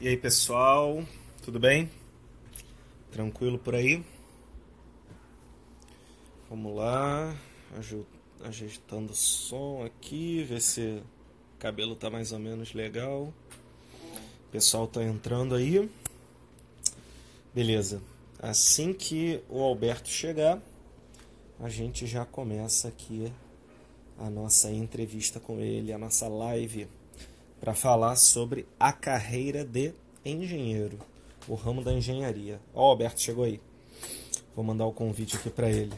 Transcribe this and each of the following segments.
E aí pessoal, tudo bem? Tranquilo por aí? Vamos lá, ajeitando o som aqui, ver se o cabelo tá mais ou menos legal. O pessoal tá entrando aí. Beleza. Assim que o Alberto chegar, a gente já começa aqui a nossa entrevista com ele, a nossa live para falar sobre a carreira de engenheiro, o ramo da engenharia. Ó, o Alberto chegou aí. Vou mandar o convite aqui para ele.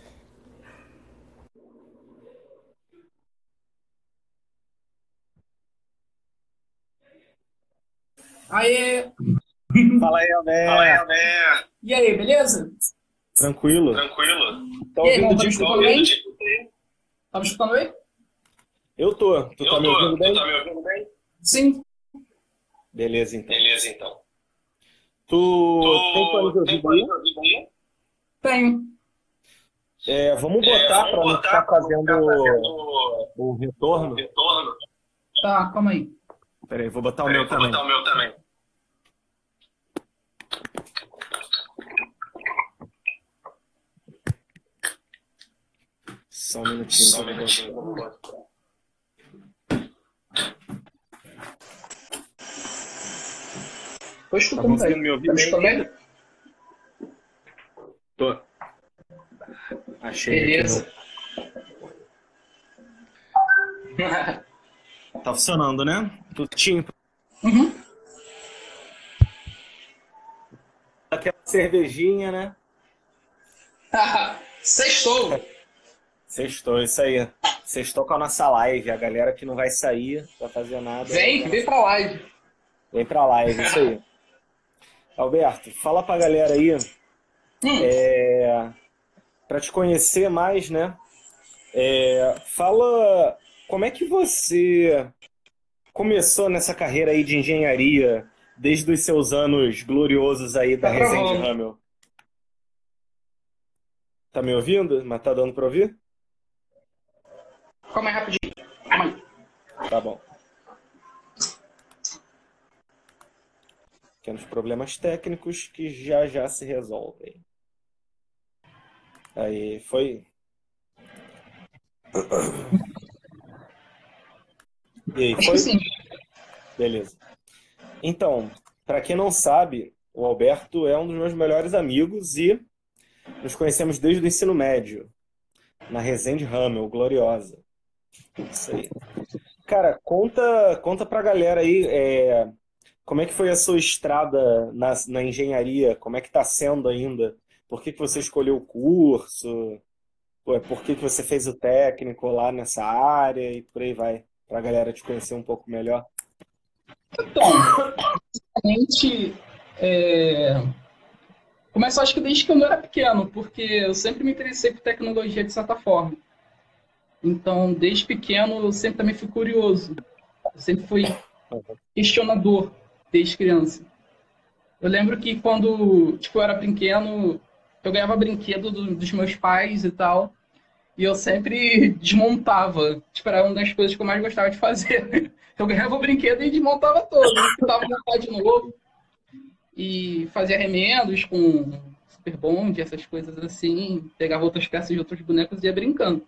Aê! Fala aí, Alberto. Fala aí, Alberto. E aí, beleza? Tranquilo? Tranquilo. Tá ouvindo de tá bem? Tá me escutando aí? Eu tô. Tu Eu tá tô. me ouvindo bem? Tu tá me ouvindo bem? Sim. Beleza, então. Beleza, então. Tu, Tu tem fone de aí? aí? Tenho. É, vamos botar É, para não ficar pra não fazendo ficar fazendo o retorno. retorno. Tá, calma aí. Peraí, vou botar o meu vou também. botar o meu também. Só um minutinho. Só um vou minutinho. Tá escutando conseguindo aí. me ouvir Tá bem? bem? Tô. Achei. Beleza. no- Tá funcionando, né? Tu tinha Uhum. aquela cervejinha, né? Sextou. Sextou, isso aí. Sextou com a nossa live. A galera que não vai sair pra fazer nada. Vem, vem pra live. Vem pra live, isso aí. Alberto, fala pra galera aí, Hum. é, para te conhecer mais, né? É, fala como é que você começou nessa carreira aí de engenharia desde os seus anos gloriosos aí da Tá Resende. Ramel. Tá me ouvindo? Mas tá dando pra ouvir? Calma aí rapidinho. Tá bom. Pequenos problemas técnicos que já já se resolvem. Aí, foi. E aí, foi? sim. Beleza. Então, para quem não sabe, o Alberto é um dos meus melhores amigos e nos conhecemos desde o ensino médio, na Resende Ramel, gloriosa. Isso aí. Cara, conta, conta pra galera aí, é, como é que foi a sua estrada na, na engenharia? Como é que tá sendo ainda? Por que que você escolheu o curso? Pô, Por que que você fez o técnico lá nessa área e por aí vai, pra galera te conhecer um pouco melhor. Então, basicamente, é... começa acho que desde que eu não era pequeno, porque eu sempre me interessei por tecnologia de certa forma. Então, desde pequeno, eu sempre também fui curioso. Eu sempre fui questionador, desde criança. Eu lembro que quando tipo, eu era pequeno, eu ganhava brinquedo do- dos meus pais e tal, e eu sempre desmontava. Tipo, era uma das coisas que eu mais gostava de fazer. Eu ganhava o brinquedo e desmontava todo, tentava montar de novo. E fazia remendos com super bond, essas coisas assim. Pegava outras peças de outros bonecos e ia brincando.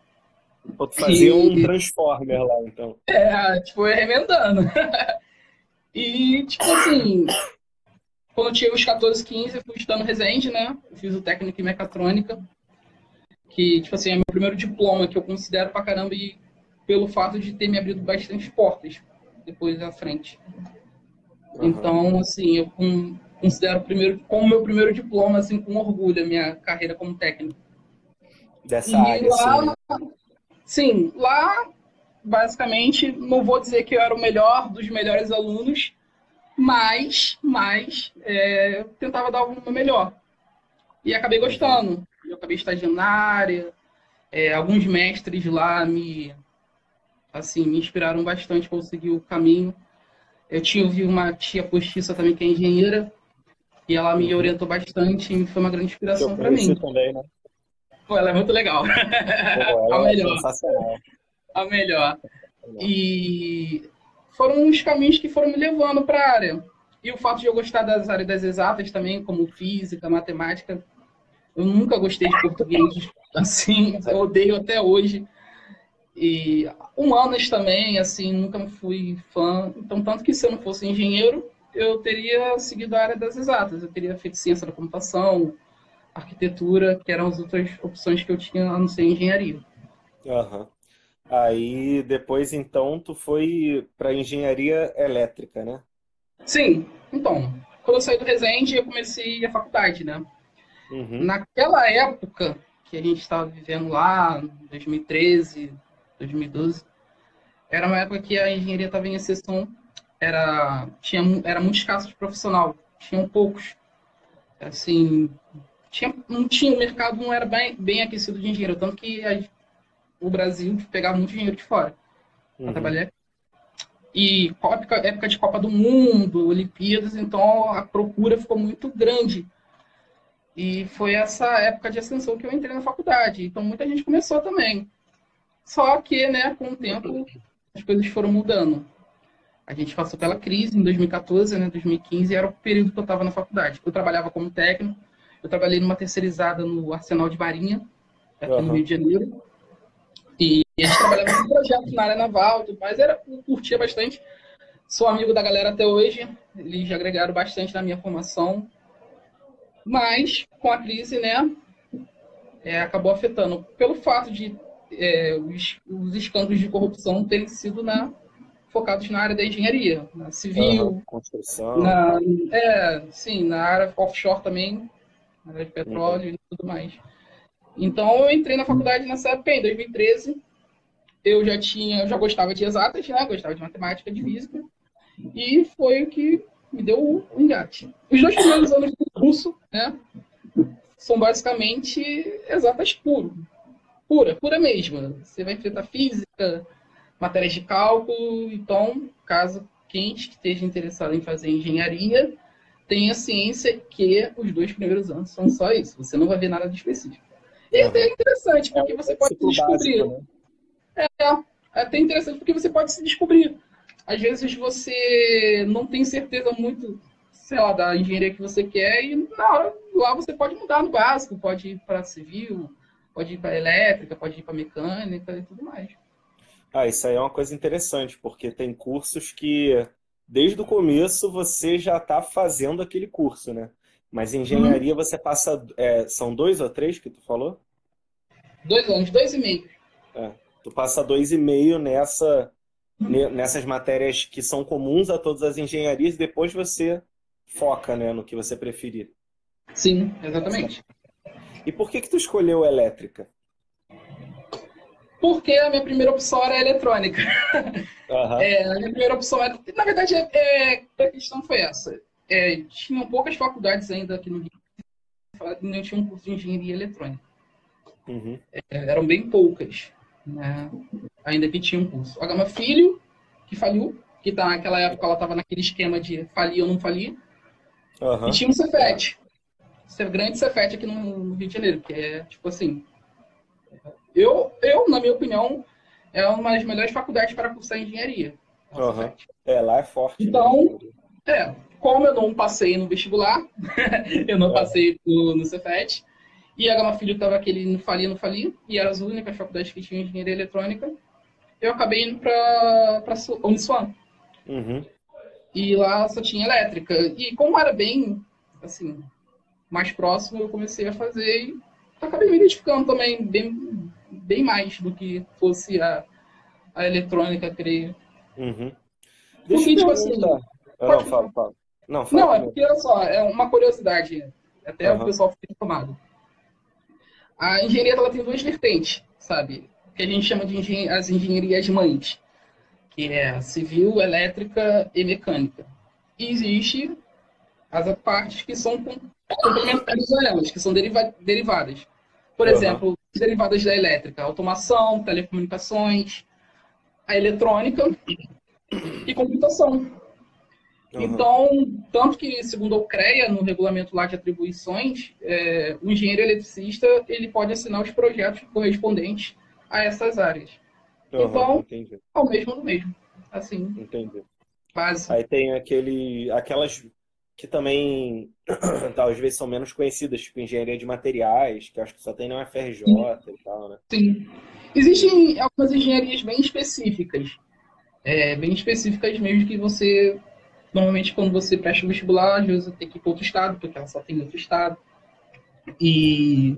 Ou tu fazia um E- Transformer lá, então. É, tipo, ia remendando. e, tipo assim, quando eu tinha os 14, 15, eu fui estudando Resende, né? Eu fiz o técnico em mecatrônica, que, tipo assim, é meu primeiro diploma, que eu considero pra caramba, e pelo fato de ter me abrido bastante portas depois à frente. Aham. Então, assim, eu con- considero primeiro, como meu primeiro diploma, assim, com orgulho, a minha carreira como técnico. Dessa E área, lá, né? sim, lá, basicamente, não vou dizer que eu era o melhor dos melhores alunos, mas, mas é, eu tentava dar o meu melhor. E acabei gostando. Eu acabei estagiando na área, é, alguns mestres lá me, assim, me inspiraram bastante para seguir o caminho. Eu tive uma tia postiça também que é engenheira, e ela me Uhum. orientou bastante e foi uma grande inspiração para mim. também, né? Pô, ela é muito legal. Pô, a ela é melhor. sensacional. A melhor. E foram os caminhos que foram me levando para a área. e o fato de eu gostar das áreas das exatas também, como física, matemática, eu nunca gostei de português, assim, odeio até hoje. E humanas também, assim, nunca fui fã. Então, tanto que se eu não fosse engenheiro, eu teria seguido a área das exatas. Eu teria feito ciência da computação, arquitetura, que eram as outras opções que eu tinha a não ser engenharia. Aham. Aí depois então tu foi para engenharia elétrica, né? Sim. Então, quando eu saí do Resende, eu comecei a faculdade, né? Uhum. Naquela época que a gente estava vivendo lá, 2013, 2012, era uma época que a engenharia estava em exceção, era, tinha, era muito escasso de profissional, tinham poucos. Assim, tinha, não tinha, o mercado não era bem, bem aquecido de engenheiro, tanto que a, o Brasil pegava muito dinheiro de fora para Uhum. trabalhar. E época, época de Copa do Mundo, Olimpíadas, então a procura ficou muito grande. E foi essa época de ascensão que eu entrei na faculdade. Então muita gente começou também. Só que, né, com o tempo, as coisas foram mudando. A gente passou pela crise em 2014, né, 2015, era o período que eu estava na faculdade. Eu trabalhava como técnico, eu trabalhei numa terceirizada no Arsenal de Marinha, aqui Aham. no Rio de Janeiro. E a gente trabalhava com projetos na área naval, tudo mais, era, curtia bastante. Sou amigo da galera até hoje, eles agregaram bastante na minha formação. Mas, com a crise, né, é, acabou afetando. Pelo fato de é, os, os escândalos de corrupção terem sido na, focados na área da engenharia, na civil, Aham. Construção. na, é, sim, na área offshore também, na área de petróleo e tudo mais. Então eu entrei na faculdade nessa época, em 2013. Eu já tinha, eu já gostava de exatas, né? Gostava de matemática, de física. E foi o que me deu o o engate. Os dois primeiros anos do curso, né? São basicamente exatas puro. Pura, pura mesmo. Você vai enfrentar física, matérias de cálculo. Então, caso quem esteja interessado em fazer engenharia, tenha ciência que os dois primeiros anos são só isso. Você não vai ver nada de específico. E é até interessante, porque você pode se Ciclo descobrir. básico, né? É até interessante porque você pode se descobrir. Às vezes você não tem certeza muito, sei lá, da engenharia que você quer e na hora lá você pode mudar no básico, pode ir para civil, pode ir para elétrica, pode ir para mecânica e tudo mais. Ah, isso aí é uma coisa interessante, porque tem cursos que desde o começo você já está fazendo aquele curso, né? Mas em engenharia você passa. é, são dois ou três que tu falou? Dois anos, dois e meio. Tu passa dois e meio nessa, ne- nessas matérias que são comuns a todas as engenharias, e depois você foca, né, no que você preferir. Sim, exatamente. E por que que tu escolheu elétrica? Porque a minha primeira opção era eletrônica. Aham. É, a minha primeira opção era. Na verdade, é, é, a questão foi essa. É, tinham poucas faculdades ainda aqui no Rio que não tinham um curso de engenharia eletrônica. Uhum. É, eram bem poucas, né? ainda que tinha um curso. A Gama Filho, que faliu, que tá, naquela época ela estava naquele esquema de falir ou não falir, Aham. e tinha um Cefet. Esse grande Cefet aqui no, Rio de Janeiro, que é tipo assim. Eu, eu, na minha opinião, é uma das melhores faculdades para cursar engenharia. é o. Cefet. É, lá é forte. né? Então, É, como eu não passei no vestibular, eu não É. passei no, no Cefet, e a Gama Filho estava aquele não falia, não falia, e eram as únicas faculdades que tinham engenharia eletrônica, eu acabei indo para a Uniswan. Uhum. E lá só tinha elétrica. E como era bem, assim, mais próximo, eu comecei a fazer e acabei me identificando também bem, bem mais do que fosse a, a eletrônica, creio. Uhum. Deixa Porque, eu tipo assim, perguntar. Ah, pode não, fala, fala. Não, fala Não, é porque, olha só, é uma curiosidade, até Aham. o pessoal fica informado. A engenharia ela tem duas vertentes, sabe? Que a gente chama de engen as engenharias mães, que é civil, elétrica e mecânica. E existe as partes que são com- complementares a elas, que são deriva derivadas. Por Aham. exemplo, as derivadas da elétrica, automação, telecomunicações, a eletrônica e computação. Aham. Então, tanto que, segundo o CREA, no regulamento lá de atribuições, é, o engenheiro eletricista ele pode assinar os projetos correspondentes a essas áreas. Aham, então- entendi, Ao mesmo do mesmo. Assim, entendi. Básico. Aí tem aquele, aquelas que também talvez vezes são menos conhecidas, tipo engenharia de materiais, que acho que só tem no FRJ Sim. e tal, né? Sim. Existem algumas engenharias bem específicas, é, bem específicas mesmo que você normalmente quando você presta o vestibular, às vezes tem que ir para outro estado, porque ela só tem outro estado. E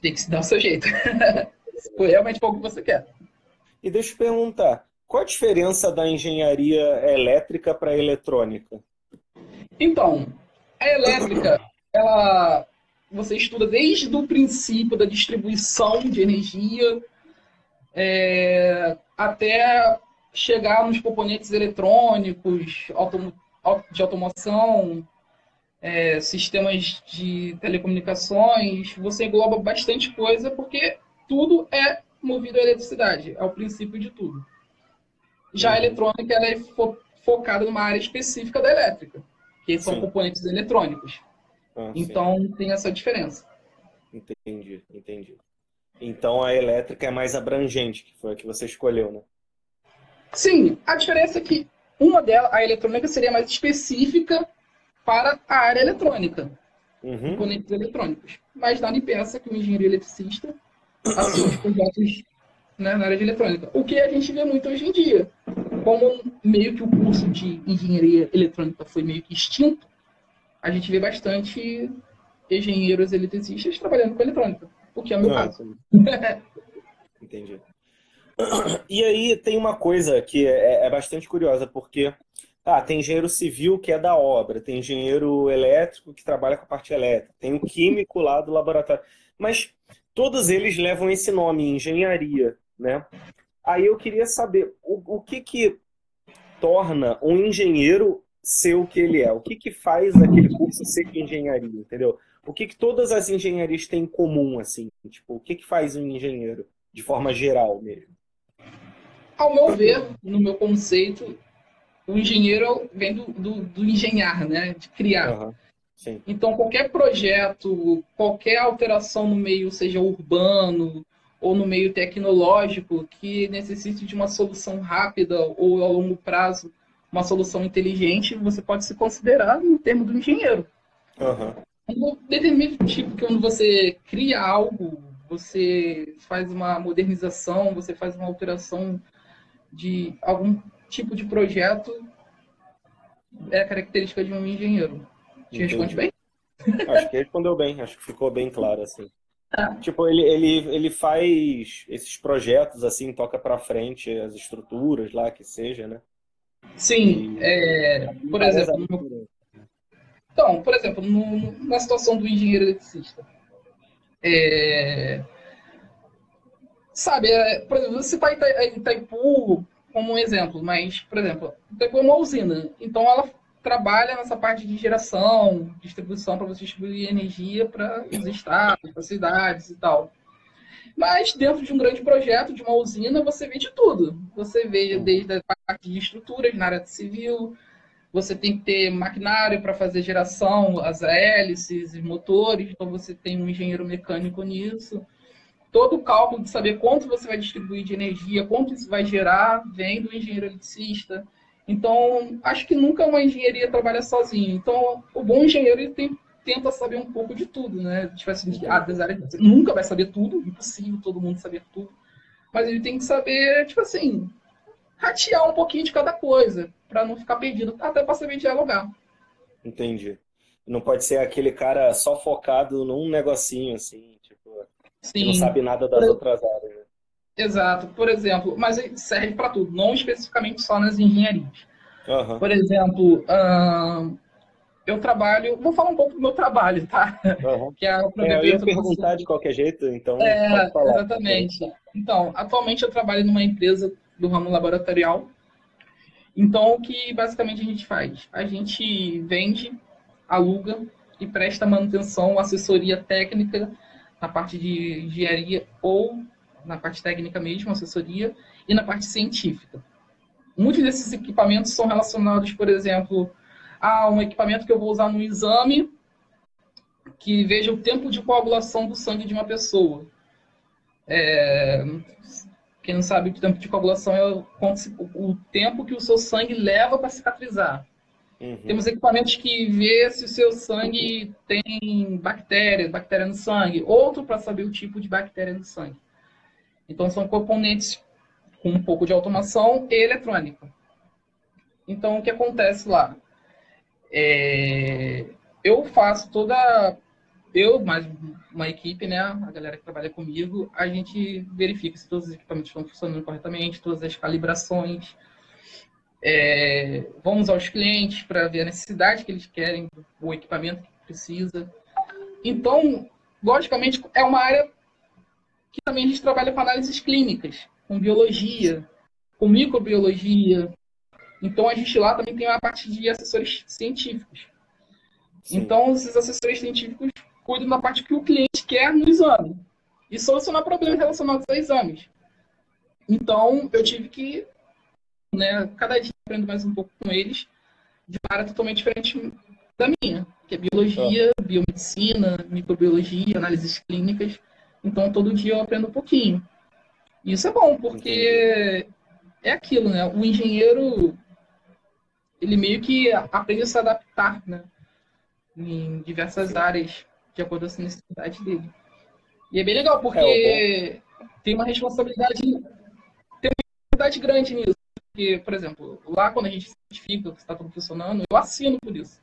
tem que se dar o seu jeito. Foi realmente o que você quer. E deixa eu perguntar, qual a diferença da engenharia elétrica para a eletrônica? Então, a elétrica, ela você estuda desde o princípio da distribuição de energia é, até chegar nos componentes eletrônicos, autom de automação, é, sistemas de telecomunicações. Você engloba bastante coisa porque tudo é movido à eletricidade, é o princípio de tudo. Já a eletrônica ela é fo focada numa área específica da elétrica que são sim. componentes eletrônicos. Ah, então sim. tem essa diferença. Entendi, entendi. Então a elétrica é mais abrangente, que foi a que você escolheu, né? Sim, a diferença é que uma delas, a eletrônica, seria mais específica para a área eletrônica, uhum. componentes eletrônicos. Mas nada impeça que o engenheiro eletricista assuma os projetos né, na área de eletrônica. O que a gente vê muito hoje em dia como meio que o curso de engenharia eletrônica foi meio que extinto, a gente vê bastante engenheiros eletricistas trabalhando com eletrônica, o que é o meu caso. Entendi. E aí tem uma coisa que é, é, bastante curiosa, porque ah, tem engenheiro civil que é da obra, tem engenheiro elétrico que trabalha com a parte elétrica, tem o químico lá do laboratório. Mas todos eles levam esse nome, engenharia, né? Aí eu queria saber o, o que que torna um engenheiro ser o que ele é? O que que faz aquele curso ser engenharia, entendeu? O que que todas as engenharias têm em comum, assim? Tipo, o que que faz um engenheiro, de forma geral mesmo? Ao meu ver, no meu conceito, o engenheiro vem do, do, do engenhar, né? De criar. Uhum. Então, qualquer projeto, qualquer alteração no meio, seja urbano, ou no meio tecnológico que necessite de uma solução rápida ou a longo prazo, uma solução inteligente, você pode se considerar no termo do engenheiro. Uhum. determinado tipo que quando você cria algo, você faz uma modernização, você faz uma alteração de algum tipo de projeto, é a característica de um engenheiro. Te responde bem? Acho que respondeu bem, acho que ficou bem claro assim. Ah. Tipo, ele, ele, ele faz esses projetos assim, toca para frente as estruturas lá, que seja, né? Sim, e... é, por exemplo, no... então, por exemplo, no, na situação do engenheiro eletricista, é... sabe, é, por exemplo, você está em Itaipu como um exemplo, mas, por exemplo, Itaipu é uma usina, então ela trabalha nessa parte de geração, distribuição para você distribuir energia para os estados, para cidades e tal. Mas dentro de um grande projeto, de uma usina, você vê de tudo. Você vê desde a parte de estruturas na área civil, você tem que ter maquinário para fazer geração, as hélices e motores, então você tem um engenheiro mecânico nisso. Todo o cálculo de saber quanto você vai distribuir de energia, quanto isso vai gerar, vem do engenheiro eletricista. Então, acho que nunca uma engenharia trabalha sozinho. Então, o bom engenheiro ele tem, tenta saber um pouco de tudo, né? Tipo assim, ah, você nunca vai saber tudo, impossível todo mundo saber tudo. Mas ele tem que saber, tipo assim, ratear um pouquinho de cada coisa, para não ficar perdido, até para saber dialogar. Entendi. Não pode ser aquele cara só focado num negocinho, assim, tipo, Sim. não sabe nada das outras áreas. Né? Exato. Por exemplo, mas serve para tudo, não especificamente só nas engenharias. Uhum. Por exemplo, uh, eu trabalho. Vou falar um pouco do meu trabalho, tá? Uhum. Que é, é, eu ia perguntar de qualquer jeito, então. É, falar, exatamente. Então, atualmente eu trabalho numa empresa do ramo laboratorial. Então, o que basicamente a gente faz? A gente vende, aluga e presta manutenção, assessoria técnica na parte de engenharia ou na parte técnica mesmo, assessoria, e na parte científica. Muitos desses equipamentos são relacionados, por exemplo, a um equipamento que eu vou usar no exame que veja o tempo de coagulação do sangue de uma pessoa. É, Quem não sabe, o tempo de coagulação é o, tempo que o seu sangue leva para cicatrizar. Uhum. Temos equipamentos que vê se o seu sangue tem bactéria, bactéria no sangue, outro para saber o tipo de bactéria no sangue. Então são componentes com um pouco de automação e eletrônica. Então o que acontece lá? É... Eu faço toda eu, mais uma equipe, né, a galera que trabalha comigo, a gente verifica se todos os equipamentos estão funcionando corretamente, todas as calibrações. É, vamos aos clientes para ver a necessidade que eles querem, o equipamento que precisa. Então, logicamente, é uma área que também a gente trabalha com análises clínicas, com biologia, com microbiologia. Então, a gente lá também tem uma parte de assessores científicos. Sim. Então, esses assessores científicos cuidam da parte que o cliente quer no exame e solucionar problemas relacionados a exames. Então, eu tive que, né, cada dia aprendo mais um pouco com eles, de uma área totalmente diferente da minha, que é biologia, ah. biomedicina, microbiologia, análises clínicas. Então, todo dia eu aprendo um pouquinho. E isso é bom, porque é aquilo, né? O engenheiro, ele meio que aprende a se adaptar, né? Em diversas áreas de acordo com a necessidade dele. E é bem legal, porque é, tem uma responsabilidade, tem uma responsabilidade grande nisso. Porque, por exemplo, lá quando a gente certifica que está tudo funcionando, eu assino por isso.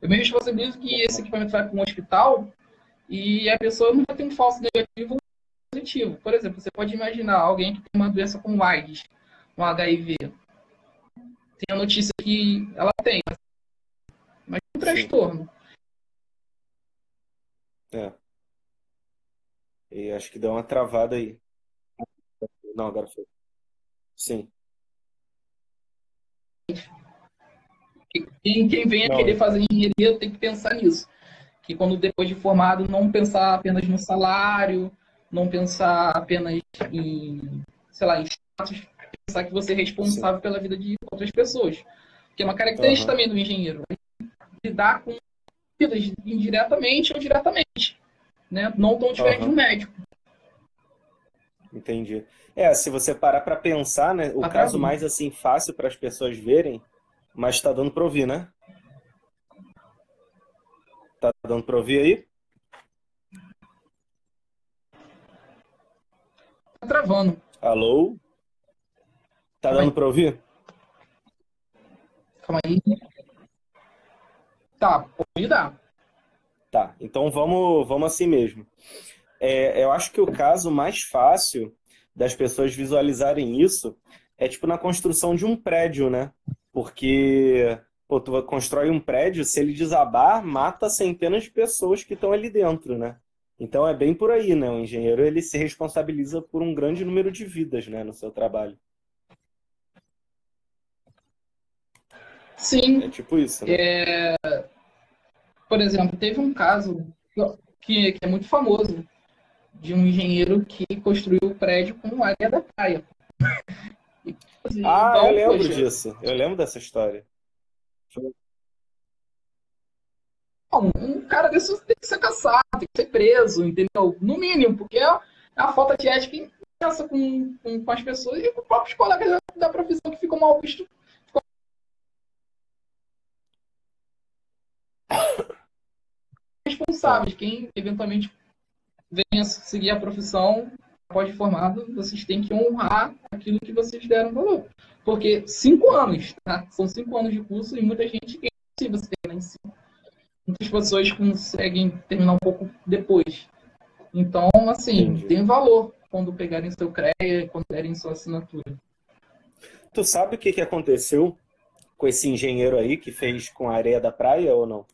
Eu me responsabilizo que esse equipamento vai para um hospital e a pessoa não vai ter um falso negativo ou positivo. Por exemplo, você pode imaginar alguém que tem uma doença como AIDS, um HIV. Tem a notícia que ela tem, mas um transtorno. É. E acho que deu uma travada aí. Não, agora foi. Sim. Quem, quem vem a querer fazer engenharia tem que pensar nisso. Que quando depois de formado, não pensar apenas no salário, não pensar apenas em, sei lá, em status, pensar que você é responsável Sim. pela vida de outras pessoas. Que é uma característica uhum. também do engenheiro. Lidar com indiretamente ou diretamente. Né? Não tão diferente uhum. de um médico. Entendi. É, se você parar para pensar, né, o tá caso mais assim fácil para as pessoas verem, mas está dando para ouvir, né? Tá dando para ouvir aí? Tá travando. Alô? Tá Calma dando para ouvir? Calma aí. Tá, pode dar. Tá, então vamos, vamos assim mesmo. É, eu acho que o caso mais fácil das pessoas visualizarem isso é tipo na construção de um prédio, né? Porque pô, tu constrói um prédio, se ele desabar, mata centenas de pessoas que estão ali dentro, né? Então é bem por aí, né? O engenheiro ele se responsabiliza por um grande número de vidas, né, no seu trabalho. Sim. É tipo isso. Né? É... Por exemplo, teve um caso que, que é muito famoso de um engenheiro que construiu o prédio com areia da praia. ah, então, eu lembro disso. Eu lembro dessa história. Um cara desse tem que ser caçado, tem que ser preso, entendeu? No mínimo, porque é a falta de ética imensa com, com, com as pessoas e com os próprios colegas da, da profissão que ficam mal vistos responsáveis. Quem eventualmente venha seguir a profissão após formado, vocês têm que honrar aquilo que vocês deram valor. Porque cinco anos, tá? São cinco anos de curso e muita gente é impossível se terminar em cinco. Muitas pessoas conseguem terminar um pouco depois. Então, assim, Entendi. tem valor quando pegarem seu CREA, quando derem sua assinatura. Tu sabe o que, que aconteceu com esse engenheiro aí que fez com a areia da praia ou não?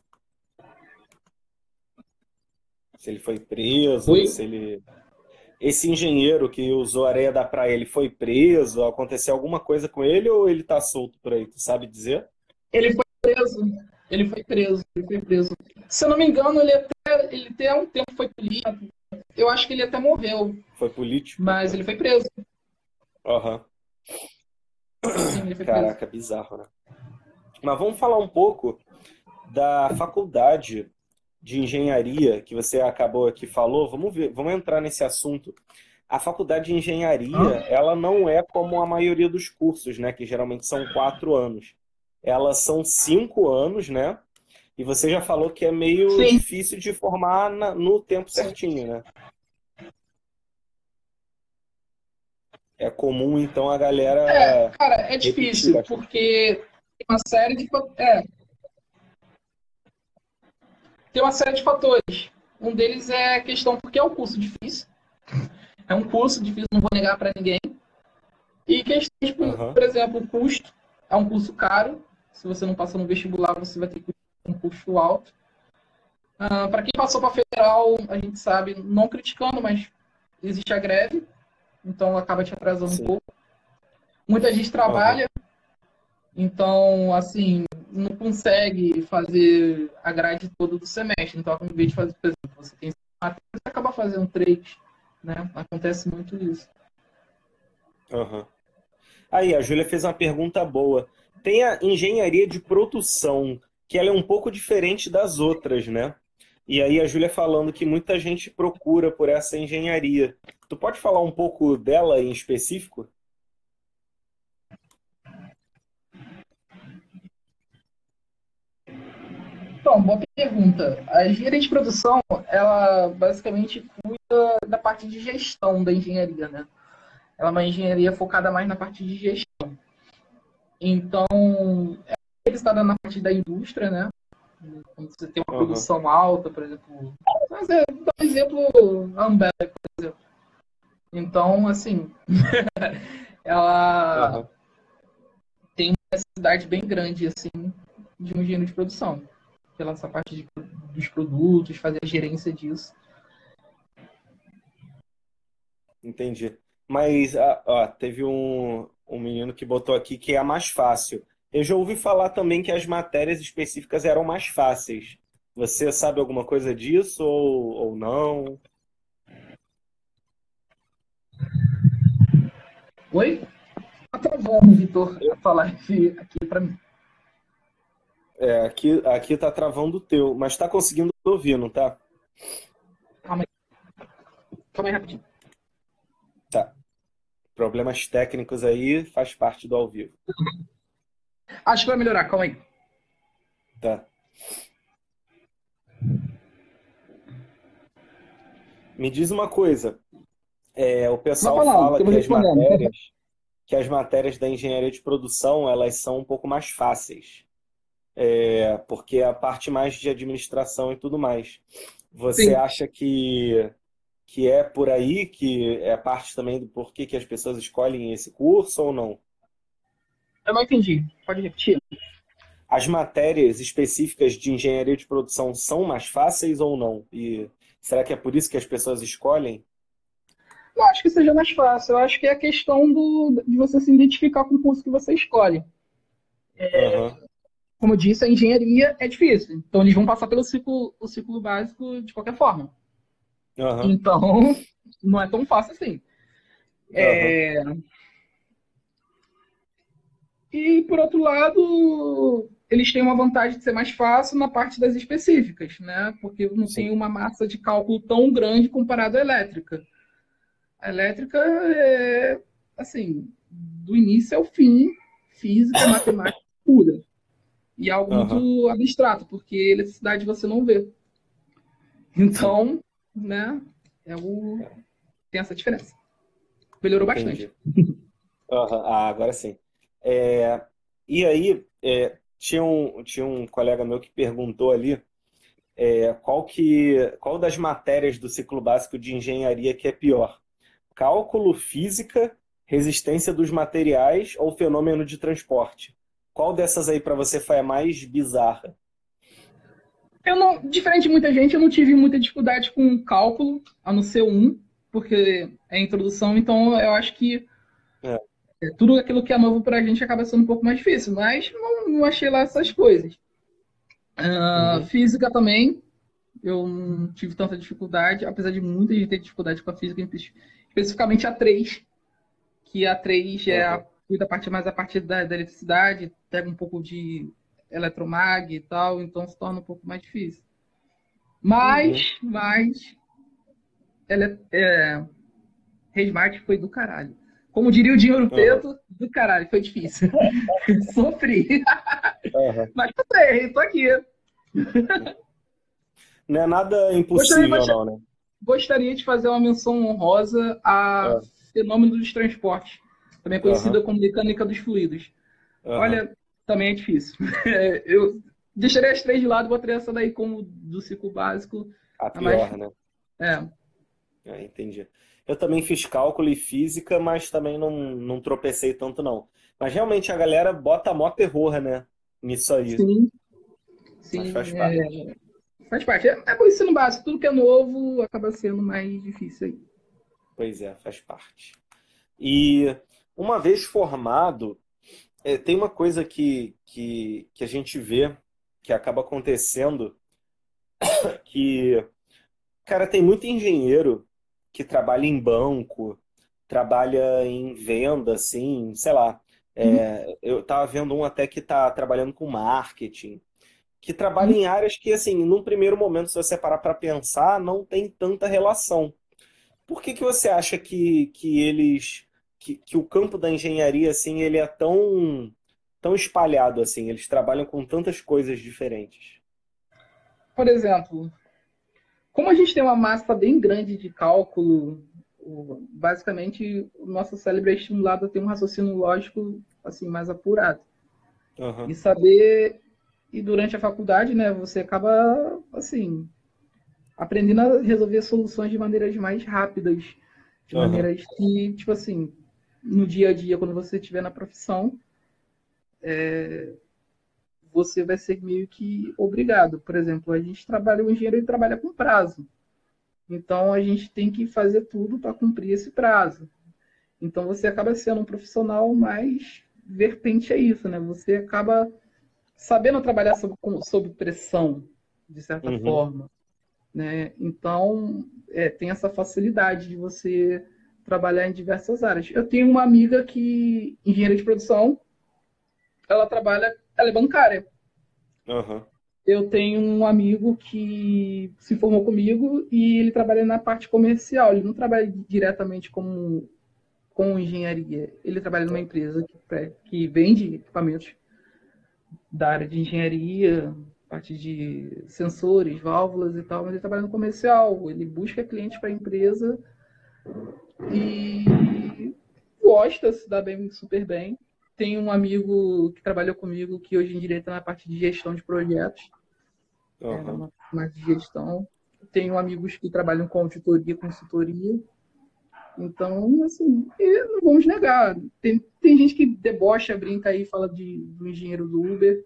Se ele foi preso, foi? se ele. Esse engenheiro que usou a areia da praia, ele foi preso? Aconteceu alguma coisa com ele ou ele tá solto por aí? Tu sabe dizer? Ele foi preso. Ele foi preso. Ele foi preso. Se eu não me engano, ele até, ele até há um tempo foi político. Eu acho que ele até morreu. Foi político? Mas ele foi preso. Aham. Uhum. Caraca, bizarro, né? Mas vamos falar um pouco da faculdade de engenharia que você acabou aqui falou, vamos ver, vamos entrar nesse assunto. a faculdade de engenharia, ela não é como a maioria dos cursos, né? Que geralmente são quatro anos. Elas são cinco anos, né? E você já falou que é meio Sim. difícil de formar na, no tempo certinho, né? É comum, então, a galera. É, cara, é difícil, porque tem uma série de. É. Tem uma série de fatores. Um deles é a questão porque é um curso difícil. É um curso difícil, não vou negar para ninguém. E questões, tipo, uhum. por exemplo, o custo. É um curso caro. Se você não passa no vestibular, você vai ter que um custo alto. Uh, para quem passou para federal, a gente sabe, não criticando, mas existe a greve, então acaba te atrasando Sim. um pouco. Muita gente trabalha, uhum. Então, assim, não consegue fazer a grade toda do semestre. Então, ao invés de fazer, por exemplo, você tem você acaba fazendo três, né? Acontece muito isso. Uhum. Aí, a Júlia fez uma pergunta boa. Tem a engenharia de produção, que ela é um pouco diferente das outras, né? E aí a Júlia falando que muita gente procura por essa engenharia. Tu pode falar um pouco dela em específico? Então, boa pergunta. A engenharia de produção, ela basicamente cuida da parte de gestão da engenharia, né? Ela é uma engenharia focada mais na parte de gestão. Então, ele está na parte da indústria, né? Quando você tem uma uhum. produção alta, por exemplo. Mas é, dá um exemplo, a Ambev, por exemplo. Então, assim, ela uhum. tem uma necessidade bem grande, assim, de um engenheiro de produção. Pela essa parte de, dos produtos, fazer a gerência disso. Entendi. Mas, ah, ó, teve um, um menino que botou aqui que é a mais fácil. Eu já ouvi falar também que as matérias específicas eram mais fáceis. Você sabe alguma coisa disso ou, ou não? Oi? Tá travando, Vitor, falar aqui, aqui para mim. É, aqui, aqui tá travando o teu, mas tá conseguindo ouvir, não tá? Calma aí. Calma aí rapidinho. Tá. Problemas técnicos aí faz parte do ao vivo. Acho que vai melhorar, calma aí. Tá. Me diz uma coisa. É, o pessoal falar, fala que as, matérias, que as matérias da engenharia de produção elas são um pouco mais fáceis. É, porque é a parte mais de administração e tudo mais. Você Sim. acha que, que é por aí que é parte também do porquê que as pessoas escolhem esse curso ou não? Eu não entendi. Pode repetir. As matérias específicas de engenharia de produção são mais fáceis ou não? E será que é por isso que as pessoas escolhem? Não acho que seja mais fácil. Eu acho que é a questão do, de você se identificar com o curso que você escolhe. É, uhum. Como eu disse, a engenharia é difícil. Então, eles vão passar pelo ciclo, o ciclo básico de qualquer forma. Uhum. Então, não é tão fácil assim. Uhum. É, e, por outro lado, eles têm uma vantagem de ser mais fácil na parte das específicas, né? Porque não Sim. tem uma massa de cálculo tão grande comparado à elétrica. A elétrica é, assim, do início ao fim, física, matemática pura. E é algo uhum. muito abstrato, porque eletricidade você não vê. Então, né, é o... tem essa diferença. Melhorou Entendi. bastante. Uhum. Ah, agora sim. É, e aí, é, tinha, um, tinha um colega meu que perguntou ali é, qual, que, qual das matérias do ciclo básico de engenharia que é pior? Cálculo, física, resistência dos materiais ou fenômeno de transporte? Qual dessas aí para você foi a mais bizarra? Eu não, diferente de muita gente, eu não tive muita dificuldade com cálculo, a não ser um, porque é introdução, então eu acho que é. É, tudo aquilo que é novo para a gente acaba sendo um pouco mais difícil, mas não, não achei lá essas coisas. Uh, uhum. Física também, eu não tive tanta dificuldade, apesar de muita gente ter dificuldade com a física, especificamente a 3, que a 3 é a, da parte mais a partir da, da, eletricidade, pega um pouco de eletromag e tal, então se torna um pouco mais difícil. Mas, uhum. mas ela é, Resmart foi do caralho. Como diria o Dinheiro Preto, uhum. do caralho, foi difícil. Sofri. Uhum. Mas passei, tô aqui. Não é nada impossível, gostaria, não, né? Gostaria de fazer uma menção honrosa a é. fenômeno dos transportes, também conhecida uhum. como mecânica dos fluidos. Olha, também é difícil. Eu deixaria as três de lado, botaria essa daí como do ciclo básico. A pior, mais... né? É. é. Entendi. Eu também fiz cálculo e física, mas também não, não tropecei tanto, não. Mas realmente a galera bota mó terror, né? Nisso aí. Sim. Sim. Mas faz parte. É... Faz parte. É, é o ensino básico. Tudo que é novo acaba sendo mais difícil aí. Pois é, faz parte. E uma vez formado, é, tem uma coisa que, que, que a gente vê que acaba acontecendo que, cara, tem muito engenheiro que trabalha em banco, trabalha em venda, assim, sei lá. É, uhum. eu estava vendo um até que está trabalhando com marketing, que trabalha uhum. em áreas que, assim, num primeiro momento, se você parar para pensar, não tem tanta relação. Por que, que você acha que, que eles, que, que o campo da engenharia, assim, ele é tão tão espalhado assim? Eles trabalham com tantas coisas diferentes. Por exemplo, como a gente tem uma massa bem grande de cálculo, basicamente o nosso cérebro é estimulado a ter um raciocínio lógico assim mais apurado. Uhum. E saber e durante a faculdade, né, você acaba assim aprendendo a resolver soluções de maneiras mais rápidas, de uhum. maneiras que, tipo assim, no dia a dia, quando você estiver na profissão, é, você vai ser meio que obrigado. Por exemplo, a gente trabalha, o engenheiro ele trabalha com prazo. Então a gente tem que fazer tudo para cumprir esse prazo. Então você acaba sendo um profissional mais vertente a isso, né? Você acaba sabendo trabalhar sob, sob pressão, de certa uhum. forma. Né? Então é, tem essa facilidade de você trabalhar em diversas áreas. Eu tenho uma amiga que, engenheira de produção, ela trabalha, ela é bancária. Uhum. Eu tenho um amigo que se formou comigo e ele trabalha na parte comercial. Ele não trabalha diretamente com, com engenharia. Ele trabalha numa empresa que, que vende equipamentos da área de engenharia, parte de sensores, válvulas e tal, mas ele trabalha no comercial. Ele busca clientes para a empresa e gosta, se dá bem, super bem. Tem um amigo que trabalhou comigo que hoje em dia está na parte de gestão de projetos. Uhum. É, gestão. Tenho amigos que trabalham com auditoria, consultoria. Então, assim, não vamos negar. Tem, tem gente que debocha, brinca aí, fala de, do engenheiro do Uber.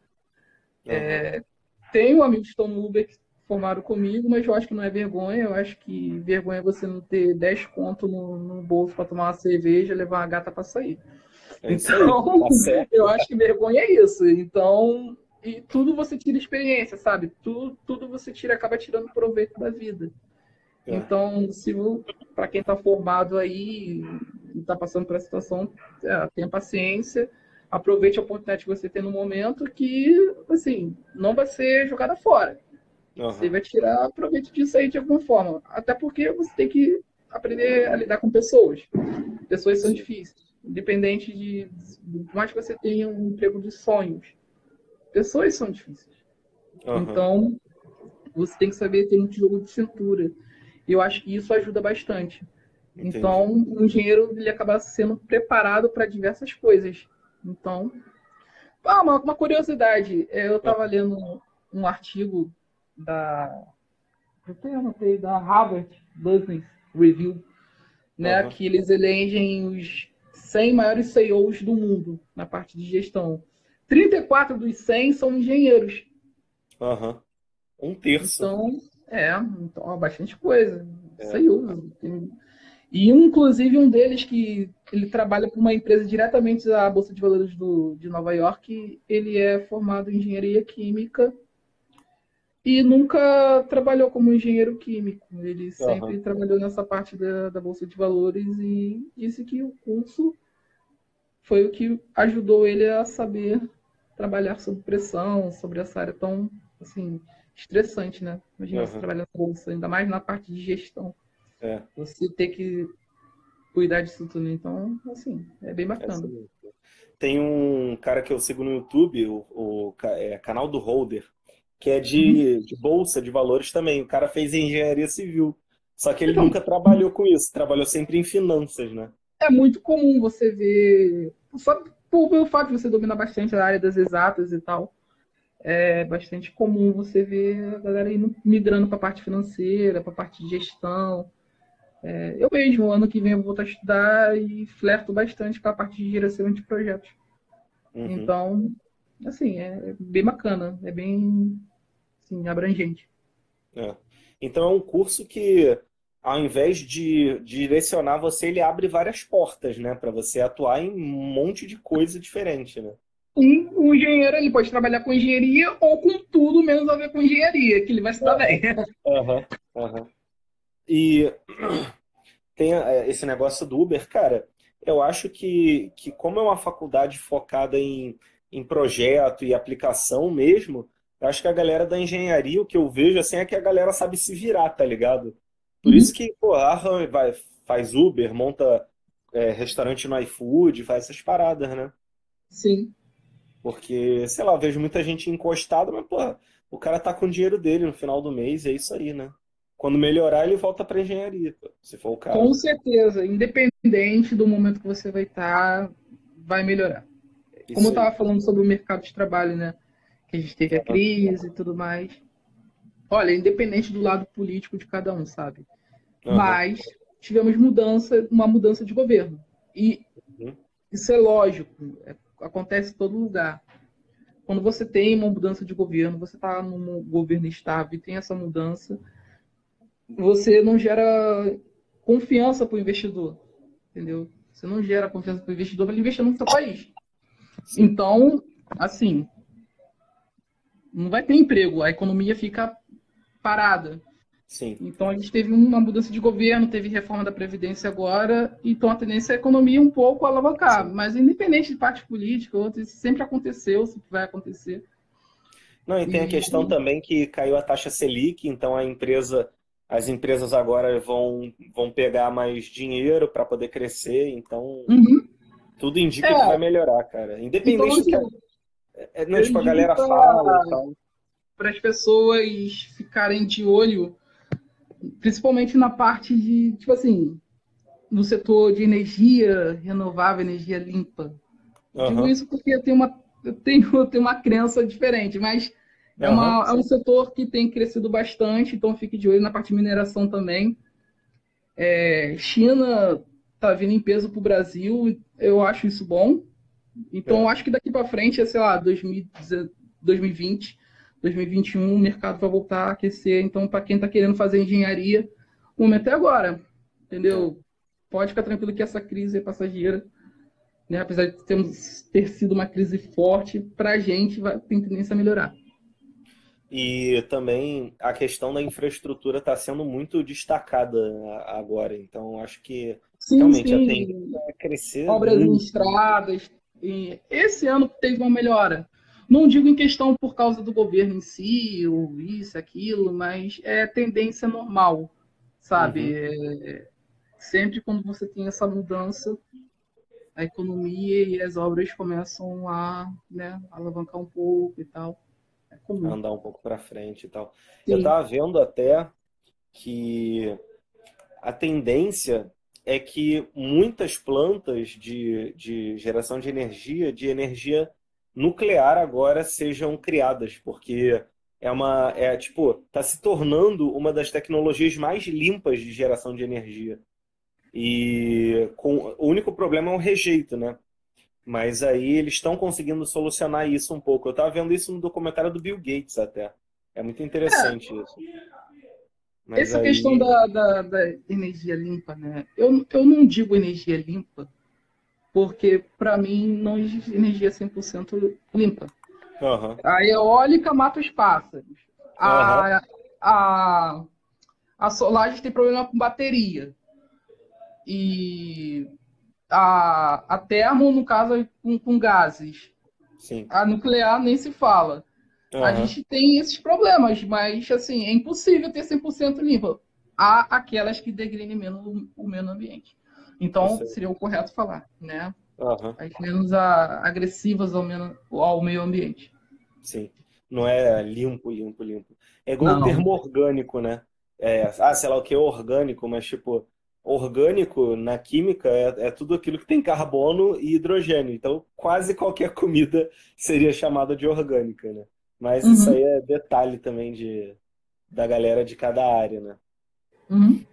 Uhum. É, tenho amigos que estão no Uber que formaram comigo, mas eu acho que não é vergonha. Eu acho que vergonha é você não ter 10 conto no, no bolso para tomar uma cerveja e levar uma gata para sair. É então, tá eu acho que vergonha é isso. Então, e tudo você tira experiência, sabe? Tudo, tudo você tira, acaba tirando proveito da vida. É. Então, se para quem está formado aí e está passando por essa situação, é, tenha paciência, aproveite a oportunidade que você tem no momento, que assim não vai ser jogada fora. Uhum. Você vai tirar proveito disso aí de alguma forma. Até porque você tem que aprender a lidar com pessoas. Pessoas são difíceis independente de, de mais que você tenha um emprego de sonhos. Pessoas são difíceis. Uhum. Então, você tem que saber ter um jogo de cintura. E eu acho que isso ajuda bastante. Entendi. Então, o engenheiro ele acaba sendo preparado para diversas coisas. Então, ah, uma, uma curiosidade. Eu estava lendo um artigo da eu anotei, da Harvard Business Review, né, uhum. que eles elegem os 100 maiores CEOs do mundo na parte de gestão. 34 dos 100 são engenheiros. Uhum. Um terço. Então, é, então, bastante coisa. É. CEOs. E, inclusive, um deles que ele trabalha para uma empresa diretamente da Bolsa de Valores do, de Nova York, ele é formado em engenharia química e nunca trabalhou como engenheiro químico. Ele sempre uhum. trabalhou nessa parte da, da, Bolsa de Valores e disse que o curso foi o que ajudou ele a saber trabalhar sob pressão, sobre essa área tão assim, estressante, né? Imagina uhum. você trabalhando na bolsa, ainda mais na parte de gestão. É. Você ter que cuidar disso tudo. Então, assim, é bem bacana. É Tem um cara que eu sigo no YouTube, o, o é, canal do Holder, que é de, uhum. de bolsa de valores também. O cara fez engenharia civil. Só que ele então, nunca trabalhou com isso, trabalhou sempre em finanças, né? É muito comum você ver, só pelo fato de você dominar bastante a área das exatas e tal, é bastante comum você ver a galera indo, migrando para a parte financeira, para a parte de gestão. É, eu mesmo, ano que vem, eu vou voltar a estudar e flerto bastante com a parte de direção de projetos. Uhum. Então, assim, é bem bacana, é bem assim, abrangente. É. Então é um curso que, ao invés de direcionar você, ele abre várias portas, né? Para você atuar em um monte de coisa diferente, né? um, o engenheiro ele pode trabalhar com engenharia ou com tudo menos a ver com engenharia, que ele vai se dar bem. Uhum, uhum. E tem é, esse negócio do Uber, cara, eu acho que, que como é uma faculdade focada em, em projeto e aplicação mesmo, eu acho que a galera da engenharia, o que eu vejo assim, é que a galera sabe se virar, tá ligado? Por uhum. isso que, pô, a vai, faz Uber, monta é, restaurante no iFood, faz essas paradas, né? Sim. Porque, sei lá, eu vejo muita gente encostada, mas, pô, o cara tá com o dinheiro dele no final do mês, é isso aí, né? Quando melhorar, ele volta pra engenharia, se for o caso. Com certeza, independente do momento que você vai estar, tá, vai melhorar. Isso Como eu tava falando sobre o mercado de trabalho, né? Que a gente teve a crise e tudo mais. Olha, independente do lado político de cada um, sabe? Uhum. Mas tivemos mudança, uma mudança de governo. E uhum. isso é lógico, é acontece em todo lugar. Quando você tem uma mudança de governo, você está num governo estável e tem essa mudança, você não gera confiança para o investidor, entendeu? Você não gera confiança para o investidor para ele investir no seu país. Então, assim, não vai ter emprego, a economia fica parada. Sim. Então a gente teve uma mudança de governo, teve reforma da Previdência agora, então a tendência é a economia um pouco alavancar. Sim. Mas independente de parte política, outro, isso sempre aconteceu, sempre vai acontecer. Não, e tem a questão também que caiu a taxa Selic, então a empresa, as empresas agora vão, vão pegar mais dinheiro para poder crescer, então uhum. tudo indica é. que vai melhorar, cara. Independente então, do que a, é, não, tipo, a galera fala Para as pessoas ficarem de olho principalmente na parte de, tipo assim, no setor de energia renovável, energia limpa. Uhum. Digo isso porque eu tenho uma, eu tenho, eu tenho uma crença diferente, mas é, uma, é um setor que tem crescido bastante, então fique de olho na parte de mineração também. É, China está vindo em peso para o Brasil, eu acho isso bom. Então, é. eu acho que daqui para frente, é, sei lá, 2020, 2021 o mercado vai voltar a aquecer. Então, para quem está querendo fazer engenharia, o momento é agora. Entendeu? Pode ficar tranquilo que essa crise é passageira. Né? Apesar de termos, ter sido uma crise forte, para a gente vai, tem tendência a melhorar. E também a questão da infraestrutura está sendo muito destacada agora. Então, acho que sim, realmente sim. a tendência é crescer. Obras muito. em estradas. Esse ano teve uma melhora. Não digo em questão por causa do governo em si, ou isso, aquilo, mas é tendência normal, sabe? Uhum. É, sempre quando você tem essa mudança, a economia e as obras começam a né, alavancar um pouco e tal. É comum. Andar um pouco para frente e tal. Sim. Eu estava vendo até que a tendência é que muitas plantas de, de geração de energia, de energia nuclear agora sejam criadas, porque é uma é tipo tá se tornando uma das tecnologias mais limpas de geração de energia. E com, o único problema é o rejeito, né? Mas aí eles estão conseguindo solucionar isso um pouco. Eu estava vendo isso no documentário do Bill Gates até. É muito interessante é. isso. Mas Essa aí... questão da, da, da, energia limpa, né? Eu, eu não digo energia limpa porque para mim não existe energia 100% limpa. Uhum. A eólica mata os pássaros. A, uhum. a, a solar a gente tem problema com bateria. E a, a termo, no caso, com, com gases. Sim. A nuclear nem se fala. Uhum. A gente tem esses problemas, mas assim, é impossível ter 100% limpa. Há aquelas que degrinem menos o meio ambiente. Então, seria o correto falar, né? Aham, As menos a- agressivas ao, menos, ao meio ambiente. sim. Não é limpo, limpo, limpo. É igual o termo orgânico, né? É, ah, sei lá o que é orgânico, mas tipo, orgânico na química é, é tudo aquilo que tem carbono e hidrogênio. Então, quase qualquer comida seria chamada de orgânica, né? Mas Uhum. isso aí é detalhe também de, da galera de cada área, né? Uhum.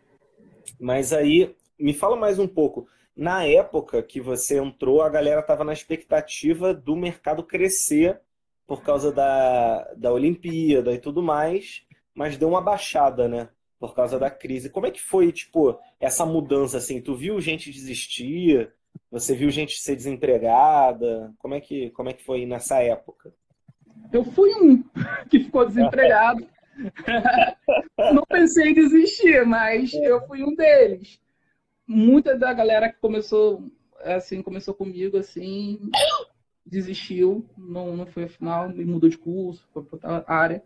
Mas aí, me fala mais um pouco. Na época que você entrou, a galera estava na expectativa do mercado crescer por causa da, da Olimpíada e tudo mais, mas deu uma baixada, né? Por causa da crise. Como é que foi, tipo, essa mudança, assim? Tu viu gente desistir? Você viu gente ser desempregada? Como é que, como é que foi nessa época? Eu fui um que ficou desempregado. Não pensei em desistir, mas eu fui um deles. Muita da galera que começou assim, começou comigo assim, desistiu, não, não foi ao final, e mudou de curso, foi para outra área.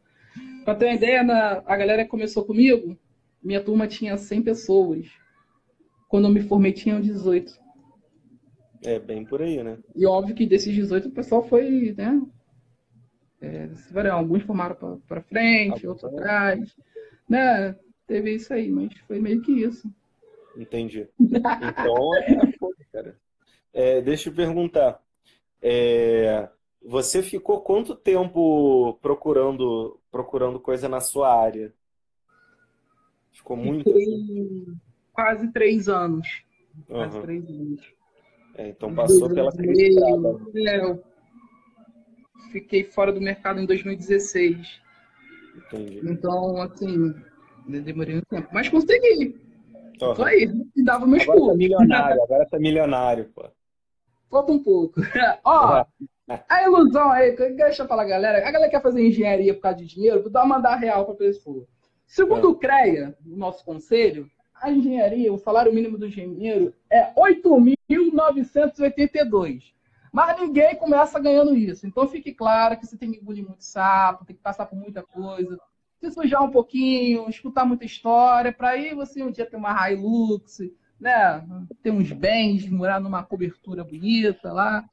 Para ter uma ideia, na, a galera que começou comigo, minha turma tinha 100 pessoas. Quando eu me formei, tinham 18. É bem por aí, né? E óbvio que desses 18 o pessoal foi, né? É, variar, alguns formaram para frente, outros atrás. Né? Teve isso aí, mas foi meio que isso. Entendi. Então, é cara. É, deixa eu perguntar. É, você ficou quanto tempo procurando procurando coisa na sua área? Ficou muito? Quase três anos. Quase Aham. três anos. É, então passou pela meio. É, eu fiquei fora do mercado em 2016. Entendi. Então, assim, demorei um tempo. Mas consegui. Só aí. E dava meus Agora tá pulos. milionário, agora tá milionário, pô. Falta um pouco. Ó, a ilusão aí, que- deixa eu falar, galera. A galera quer fazer engenharia por causa de dinheiro, vou dar uma mandar real pra pessoa. Segundo o CREA, o nosso conselho, a engenharia, o salário mínimo do engenheiro é 8.982. Mas ninguém começa ganhando isso. Então fique claro que você tem que engolir muito sapo, tem que passar por muita coisa, se sujar um pouquinho, escutar muita história, para aí você um dia ter uma Hilux, né? Ter uns bens, morar numa cobertura bonita lá.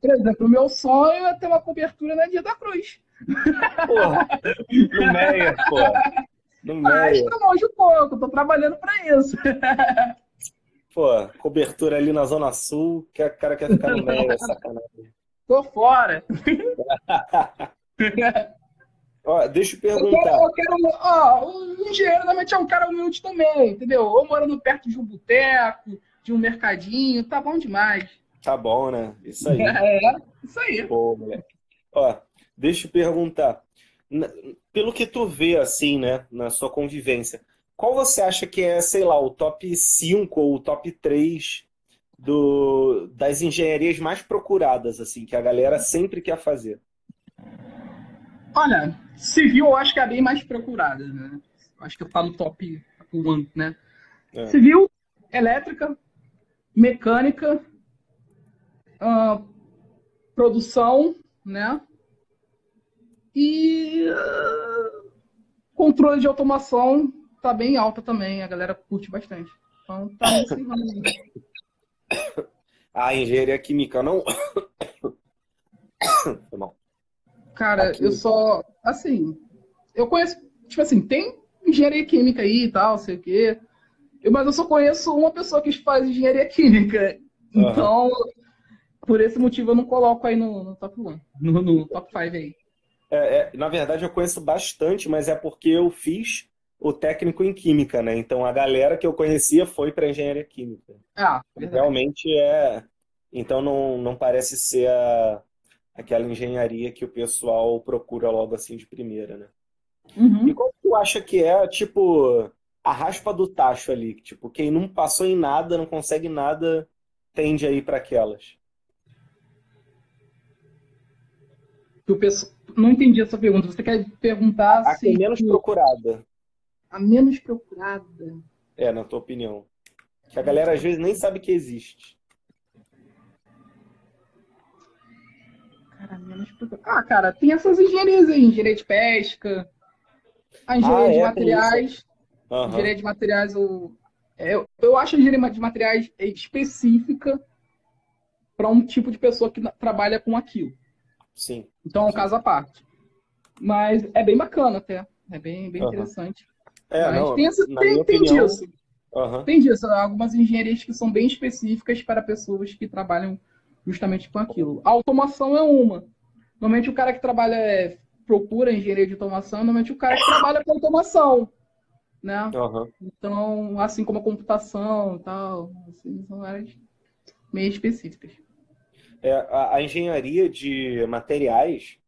Por exemplo, o meu sonho é ter uma cobertura na Dia da Cruz. Porra, no Meia, pô. No Mas Meia. tá longe um pouco, tô trabalhando para isso. Pô, cobertura ali na Zona Sul, que o cara quer ficar no Meia, sacanagem. Tô fora. Ó, deixa eu Eu quero, perguntar. eu quero, ó, o engenheiro normalmente é um cara humilde também, entendeu? Ou morando perto de um boteco, de um mercadinho, tá bom demais. Tá bom, né? Isso aí. É, isso aí. Pô, moleque. Ó, deixa eu perguntar. Pelo que tu vê, assim, né, na sua convivência, qual você acha que é, sei lá, o top 5 ou o top 3 do, das engenharias mais procuradas, assim, que a galera sempre quer fazer? Olha, civil eu acho que é a bem mais procurada, né? Acho que eu falo top 1, né? É. Civil, elétrica, mecânica, ah, produção, né? E ah, controle de automação tá bem alta também, a galera curte bastante. Então tá nesse ramo. A engenharia química não. Cara, Aqui. eu só. Assim, eu conheço. Tipo assim, tem engenharia química aí e tal, sei o quê. Eu- mas eu só conheço uma pessoa que faz engenharia química. Aham. Então, por esse motivo, eu não coloco aí no, no top 1, no, no top 5 aí. É, é, na verdade, eu conheço bastante, mas é porque eu fiz o técnico em química, né? Então a galera que eu conhecia foi para engenharia química. Ah, verdade. Realmente é. Então não, não parece ser a, aquela engenharia que o pessoal procura logo assim de primeira, né? Uhum. E qual que tu acha que é, tipo, a raspa do tacho ali? Tipo, quem não passou em nada, não consegue nada, tende a ir para aquelas. Não entendi essa pergunta. Você quer perguntar A se menos procurada, a menos procurada? é, na tua opinião. Que a galera às vezes nem sabe que existe. Cara, menos procurada. Ah, cara, tem essas engenharias aí, engenharia de pesca, a engenharia Ah, de é, materiais. Aham. Engenharia de materiais, eu É, eu, eu acho a engenharia de materiais específica para um tipo de pessoa que trabalha com aquilo. Sim. Então é um caso à parte. Mas é bem bacana até. É bem, bem uhum. interessante. É, Mas não, tem, essa, tem, tem opinião, disso. Uhum. Tem disso. Algumas engenharias que são bem específicas para pessoas que trabalham justamente com aquilo. A automação é uma. Normalmente o cara que trabalha, é, procura engenharia de automação, normalmente o cara que trabalha com automação. Né? Uhum. Então, assim como a computação e tal, assim, são áreas meio específicas. É, a, a, engenharia de materiais,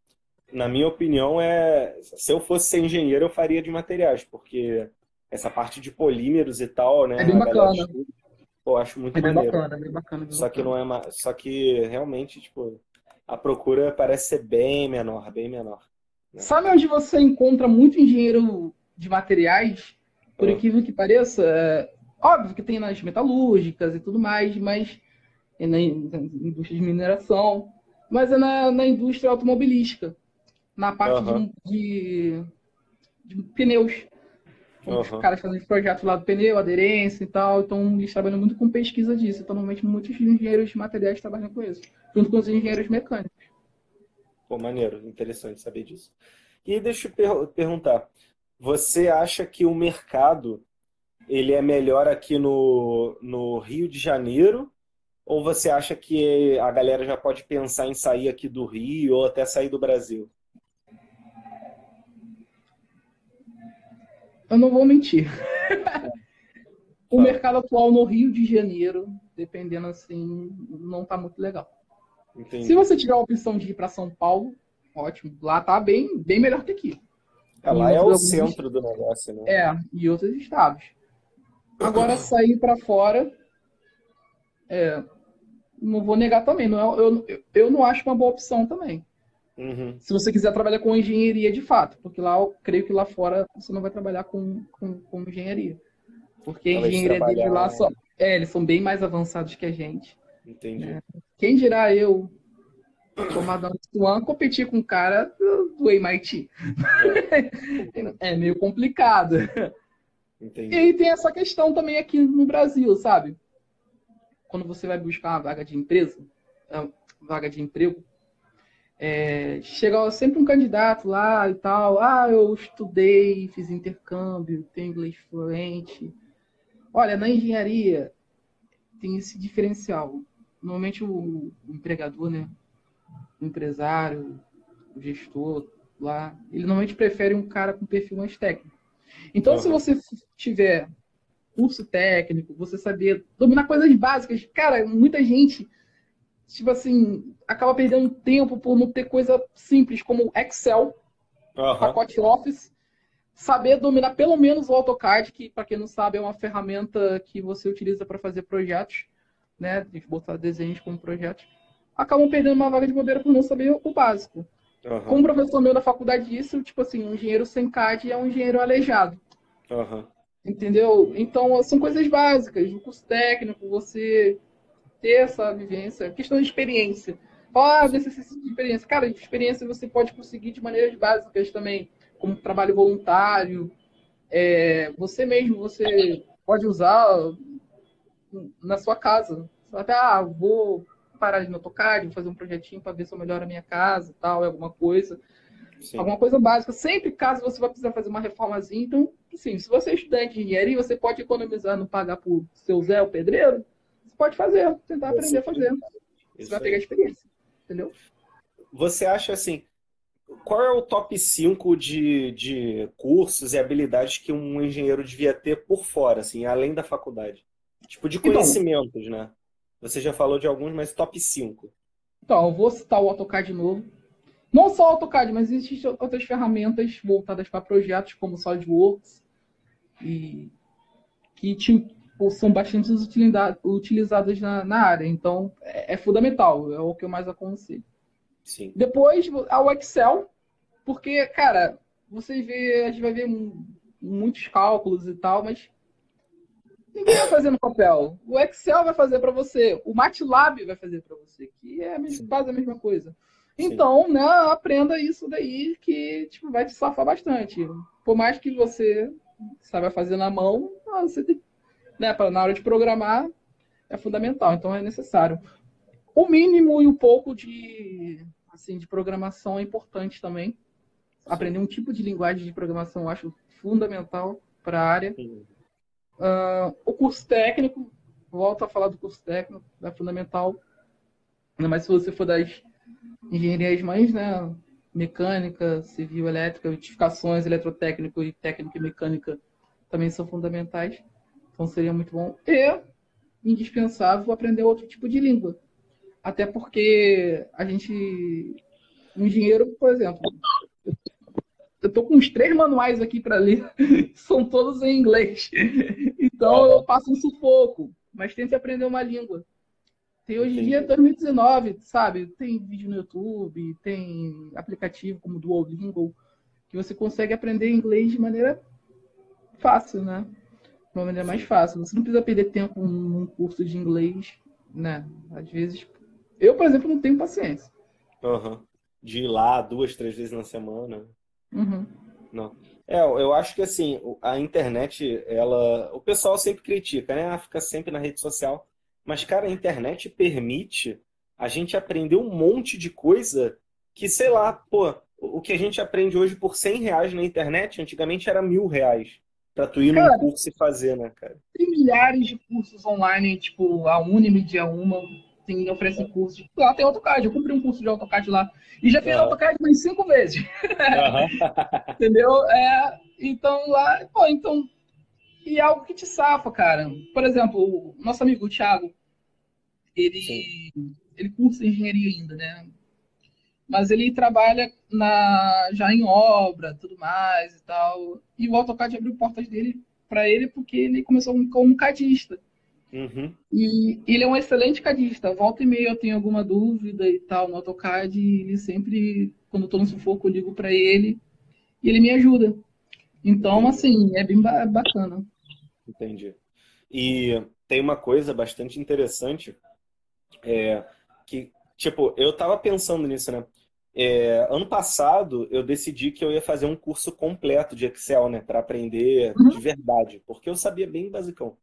na minha opinião, é. Se eu fosse ser engenheiro, eu faria de materiais, porque essa parte de polímeros e tal, né? É bem bacana. Pô, acho muito é bem maneiro. Bacana, é bem bacana, bem só bacana. que não é só que realmente, tipo, a procura parece ser bem menor, bem menor. Né? Sabe onde você encontra muito engenheiro de materiais? Por ah. incrível que pareça, é... óbvio que tem nas metalúrgicas e tudo mais, mas na, indústria de mineração, mas é na, na indústria automobilística, na parte uhum. de, de, de, pneus. Uhum. Os caras fazem projetos lá do pneu, aderência e tal, então eles trabalham muito com pesquisa disso. Então, normalmente, muitos engenheiros de materiais trabalham com isso, junto com os engenheiros mecânicos. Pô, maneiro, interessante saber disso. E deixa eu per perguntar, você acha que o mercado ele é melhor aqui no, no Rio de Janeiro ou você acha que a galera já pode pensar em sair aqui do Rio ou até sair do Brasil? Eu não vou mentir. o mercado atual no Rio de Janeiro, dependendo assim, não está muito legal. Entendi. Se você tiver a opção de ir para São Paulo, ótimo. Lá tá bem, bem melhor que aqui. É, lá é o centro do negócio, né? É, e outros estados. Agora sair para fora, é, não vou negar também. Não é, eu, eu não acho uma boa opção também. Uhum. Se você quiser trabalhar com engenharia de fato, porque lá eu creio que lá fora você não vai trabalhar com, com, com engenharia. Porque a engenharia deles lá só. É, eles são bem mais avançados que a gente. Entendi. É. Quem dirá eu, formado Swan, competir com um cara do MIT? é meio complicado. Entendi. E aí tem essa questão também aqui no Brasil, sabe? quando você vai buscar uma vaga de empresa, é, vaga de emprego, é, chega sempre um candidato lá e tal, ah, eu estudei, fiz intercâmbio, tenho inglês fluente. Olha, na engenharia tem esse diferencial. Normalmente o, empregador, né, o empresário, o gestor lá, ele normalmente prefere um cara com perfil mais técnico. Então, uhum. se você tiver curso técnico, você saber dominar coisas básicas. Cara, muita gente, tipo assim, acaba perdendo tempo por não ter coisa simples como Excel, uhum. pacote Office. Saber dominar pelo menos o AutoCAD, que, para quem não sabe, é uma ferramenta que você utiliza para fazer projetos, né? De botar desenhos como projetos. Acabam perdendo uma vaga de bobeira por não saber o básico. Uhum. Como professor meu da faculdade disse, tipo assim, um engenheiro sem CAD é um engenheiro aleijado. Uhum. Entendeu? Então, são coisas básicas. No curso técnico, você ter essa vivência. Questão de experiência. Ah, necessita de experiência. Cara, de experiência você pode conseguir de maneiras básicas também, como trabalho voluntário. É, você mesmo, você pode usar na sua casa. Você até, ah, vou parar de AutoCAD, vou fazer um projetinho para ver se eu melhoro a minha casa e tal, alguma coisa. Sim. Alguma coisa básica. Sempre caso você vai precisar fazer uma reformazinha, então assim, se você é estudante de engenharia, você pode economizar, não pagar por seu Zé o pedreiro, pode fazer, tentar aprender a fazer. Você vai pegar experiência, entendeu? Você acha assim, qual é o top 5 de, de cursos e habilidades que um engenheiro devia ter por fora, assim, além da faculdade? Tipo, de então, conhecimentos, então, né? Você já falou de alguns, mas top 5. Então, eu vou citar o AutoCAD de novo. Não só o AutoCAD, mas existem outras ferramentas voltadas para projetos como SolidWorks, e que tipo, são bastante utilizadas na, na área. Então, é, é, fundamental, é o que eu mais aconselho. Sim. Depois, o Excel, porque, cara, você vê, a gente vai ver muitos cálculos e tal, mas ninguém vai fazer no papel. O Excel vai fazer para você, o MATLAB vai fazer para você, que é quase a mesma coisa. Então, né, aprenda isso daí que tipo, vai te safar bastante. Por mais que você saiba fazer na mão, ah, você tem, né, pra, na hora de programar, é fundamental, então é necessário. O mínimo e um pouco de, assim, de programação é importante também. Aprender um tipo de linguagem de programação eu acho fundamental para a área. Uh, o curso técnico, volto a falar do curso técnico, é fundamental. Ainda mais se você for das engenharias mães, né? Mecânica, civil, elétrica, edificações, eletrotécnico e técnica e mecânica também são fundamentais. Então seria muito bom. E indispensável aprender outro tipo de língua. Até porque a gente. Um engenheiro, por exemplo, eu tô com uns três manuais aqui para ler, são todos em inglês. Então eu passo um sufoco, mas tente aprender uma língua. Tem hoje em dia 2019, sabe? Tem vídeo no YouTube, tem aplicativo como Duolingo, que você consegue aprender inglês de maneira fácil, né? De uma maneira mais fácil. Você não precisa perder tempo num curso de inglês, né? Às vezes. Eu, por exemplo, não tenho paciência. Uhum. De ir lá duas, três vezes na semana. Uhum. Não. É, eu acho que assim, a internet, ela. O pessoal sempre critica, né? Ah, fica sempre na rede social. Mas, cara, a internet permite a gente aprender um monte de coisa que, sei lá, pô, o que a gente aprende hoje por 100 reais na internet, antigamente era mil reais. Pra tu ir cara, num curso e fazer, né, cara? Tem milhares de cursos online, tipo, a Unimid é uma, tem, oferece cursos. Lá tem AutoCAD, eu comprei um curso de AutoCAD lá. E já fiz uhum. AutoCAD mais cinco vezes. Uhum. Entendeu? É, então lá, pô, então. E é algo que te safa, cara. Por exemplo, o nosso amigo o Thiago, ele, ele cursa engenharia ainda, né? Mas ele trabalha na, já em obra, tudo mais e tal. E o AutoCAD abriu portas dele para ele porque ele começou como cadista. Uhum. E ele é um excelente cadista. Volta e meia eu tenho alguma dúvida e tal no AutoCAD. E ele sempre, quando eu tô no sufoco, eu ligo para ele e ele me ajuda. Então, assim, é bem bacana. Entendi. E tem uma coisa bastante interessante é, que, tipo, eu tava pensando nisso, né? É, ano passado eu decidi que eu ia fazer um curso completo de Excel, né, para aprender uhum. de verdade, porque eu sabia bem basicão.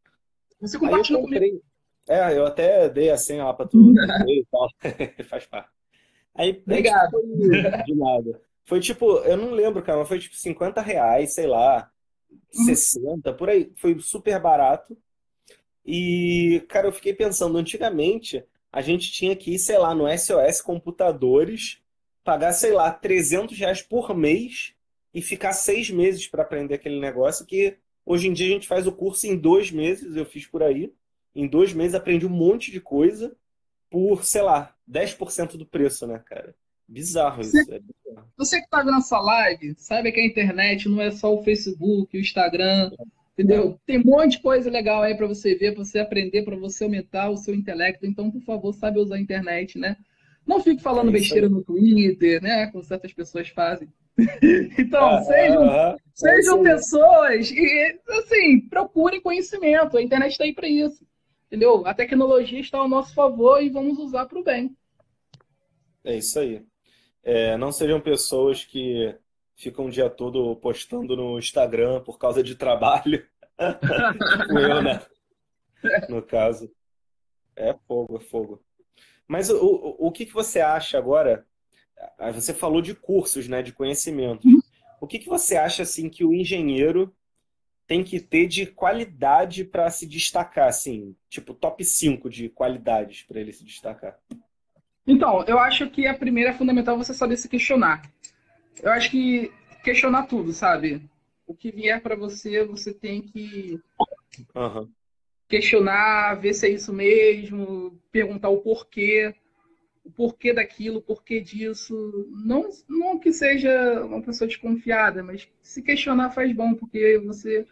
Você compartilhou eu comprei... comigo. É, eu até dei a senha lá pra tu e tal. Faz parte. Aí, Obrigado. Foi, de nada. Foi tipo, eu não lembro, cara, mas foi tipo 50 reais, sei lá, uhum. 60, por aí. Foi super barato. E, cara, eu fiquei pensando, antigamente a gente tinha que ir, sei lá, no SOS Computadores, pagar, sei lá, 300 reais por mês e ficar seis meses para aprender aquele negócio que Hoje em dia a gente faz o curso em dois meses, eu fiz por aí. Em dois meses aprendi um monte de coisa por, sei lá, 10% do preço, né, cara? Bizarro isso. Você, é bizarro. você que tá vendo essa live, sabe que a internet não é só o Facebook, o Instagram, entendeu? Tem um monte de coisa legal aí para você ver, para você aprender, para você aumentar o seu intelecto. Então, por favor, sabe usar a internet, né? Não fique falando é besteira no Twitter, né? Como certas pessoas fazem. então, ah, sejam, ah, sejam pessoas e, assim, procurem conhecimento. A internet está aí para isso. Entendeu? A tecnologia está ao nosso favor e vamos usar para o bem. É isso aí. É, não sejam pessoas que ficam o dia todo postando no Instagram por causa de trabalho. tipo eu, né? No caso. É fogo, é fogo. Mas o, o, o que, que você acha agora você falou de cursos, né, de conhecimento. Uhum. O que, que você acha assim que o engenheiro tem que ter de qualidade para se destacar, assim, tipo top 5 de qualidades para ele se destacar? Então, eu acho que a primeira é fundamental você saber se questionar. Eu acho que questionar tudo, sabe? O que vier para você, você tem que uhum. Questionar, ver se é isso mesmo, perguntar o porquê o porquê daquilo, o porquê disso. Não, não que seja uma pessoa desconfiada, mas se questionar faz bom, porque você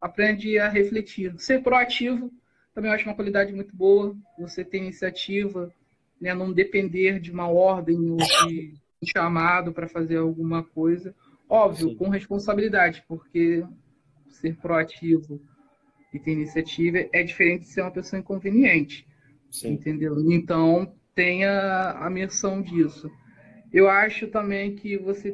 aprende a refletir. Ser proativo também eu acho uma qualidade muito boa. Você tem iniciativa, né? não depender de uma ordem ou de um chamado para fazer alguma coisa. Óbvio, Sim. com responsabilidade, porque ser proativo e ter iniciativa é diferente de ser uma pessoa inconveniente. Sim. Entendeu? Então, tenha a menção disso. Eu acho também que você